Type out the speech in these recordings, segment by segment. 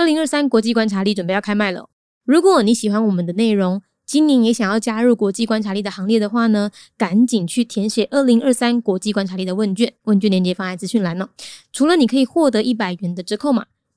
二零二三国际观察力准备要开卖了。如果你喜欢我们的内容，今年也想要加入国际观察力的行列的话呢，赶紧去填写二零二三国际观察力的问卷，问卷链接放在资讯栏了。除了你可以获得一百元的折扣码，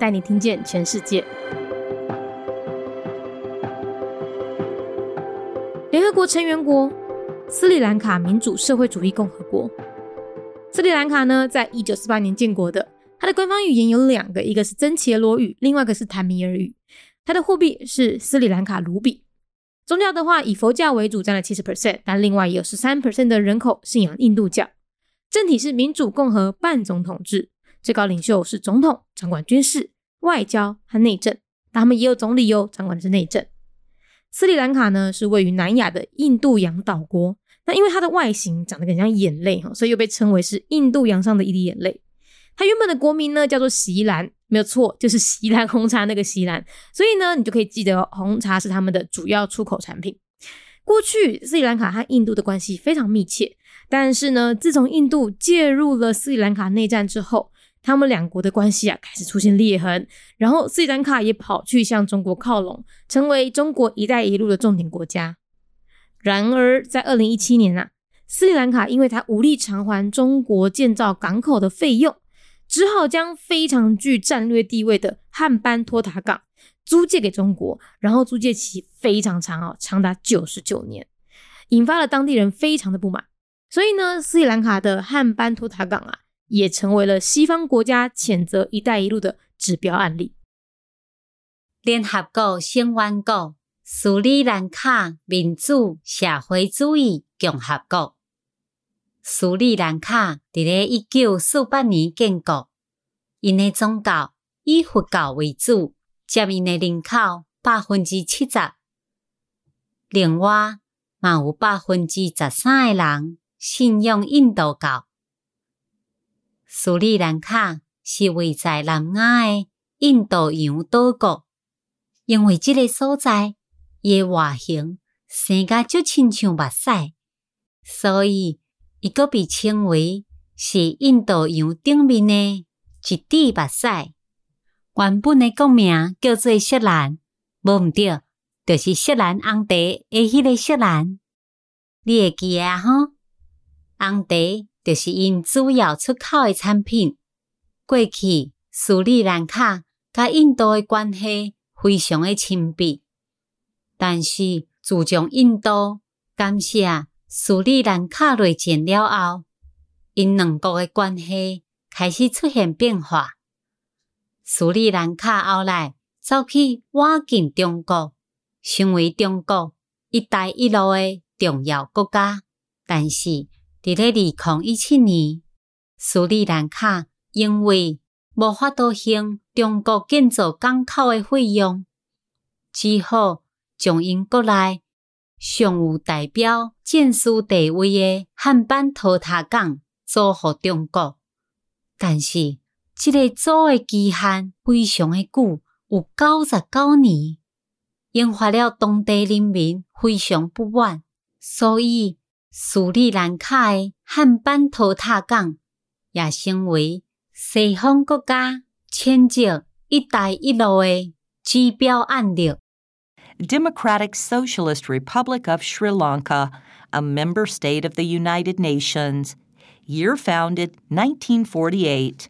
带你听见全世界。联合国成员国斯里兰卡民主社会主义共和国。斯里兰卡呢，在一九四八年建国的。它的官方语言有两个，一个是曾切罗语，另外一个是坦米尔语。它的货币是斯里兰卡卢比。宗教的话，以佛教为主，占了七十 percent，但另外也有十三 percent 的人口信仰印度教。政体是民主共和半总统制，最高领袖是总统，掌管军事、外交和内政。但他们也有总理哟，掌管的是内政。斯里兰卡呢是位于南亚的印度洋岛国，那因为它的外形长得很像眼泪哈，所以又被称为是印度洋上的一滴眼泪。它原本的国名呢叫做锡兰，没有错，就是锡兰红茶那个锡兰。所以呢，你就可以记得红茶是他们的主要出口产品。过去斯里兰卡和印度的关系非常密切，但是呢，自从印度介入了斯里兰卡内战之后。他们两国的关系啊开始出现裂痕，然后斯里兰卡也跑去向中国靠拢，成为中国“一带一路”的重点国家。然而，在二零一七年啊，斯里兰卡因为它无力偿还中国建造港口的费用，只好将非常具战略地位的汉班托塔港租借给中国，然后租借期非常长哦，长达九十九年，引发了当地人非常的不满。所以呢，斯里兰卡的汉班托塔港啊。也成为了西方国家谴责“一带一路”的指标案例。联合国成员国斯里兰卡民主社会主义共和国。斯里兰卡伫咧一九四八年建国，因的宗教以佛教为主，占因的人口百分之七十。另外，嘛有百分之十三的人信仰印度教。斯里兰卡是位在南亚的印度洋岛国，因为这个所在伊外形生甲就亲像目屎，所以伊阁被称为是印度洋顶面的一滴目屎。原本的国名叫做锡兰，无毋对，就是锡兰红茶的迄个锡兰。你会记啊？吼，红茶。就是因主要出口的产品。过去斯里兰卡甲印度的关系非常的亲密，但是自从印度感谢斯里兰卡内战了后，因两国的关系开始出现变化。斯里兰卡后来走去瓦近中国，成为中国一带一路的重要国家，但是。伫咧二零一七年，斯里兰卡因为无法度向中国建造港口的费用，只好将因国内尚有代表建设地位的汉班托塔港租予中国。但是，这个租的期限非常的久，有九十九年，引发了当地人民非常不满，所以。斯里兰卡的汉班托塔港也成为西方国家迁就“一带一路”的指标案例。Democratic Socialist Republic of Sri Lanka, a member state of the United Nations, year founded 1948.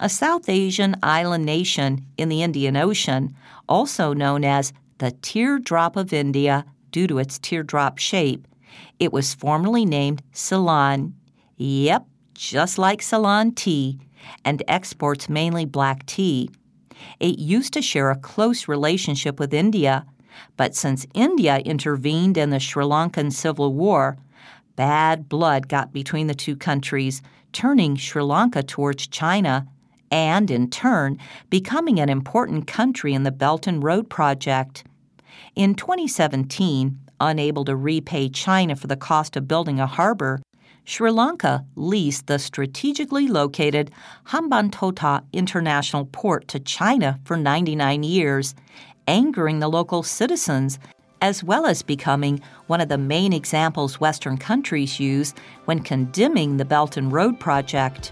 A South Asian island nation in the Indian Ocean, also known as the Teardrop of India due to its teardrop shape, it was formerly named Ceylon. Yep, just like Ceylon tea, and exports mainly black tea. It used to share a close relationship with India, but since India intervened in the Sri Lankan Civil War, bad blood got between the two countries, turning Sri Lanka towards China and in turn, becoming an important country in the Belt and Road Project. In 2017, unable to repay China for the cost of building a harbor, Sri Lanka leased the strategically located Hambantota International Port to China for 99 years, angering the local citizens, as well as becoming one of the main examples Western countries use when condemning the Belt and Road Project.